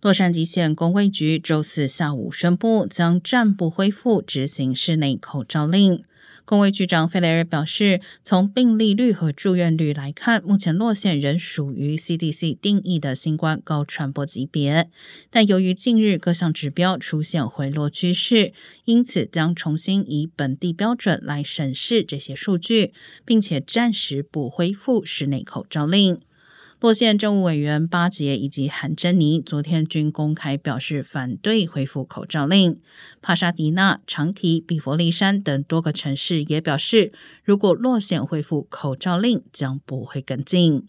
洛杉矶县公卫局周四下午宣布，将暂不恢复执行室内口罩令。公卫局长费雷尔表示，从病例率和住院率来看，目前洛县仍属于 CDC 定义的新冠高传播级别。但由于近日各项指标出现回落趋势，因此将重新以本地标准来审视这些数据，并且暂时不恢复室内口罩令。洛县政务委员巴杰以及韩珍妮昨天均公开表示反对恢复口罩令。帕沙迪纳、长提、比佛利山等多个城市也表示，如果洛县恢复口罩令，将不会跟进。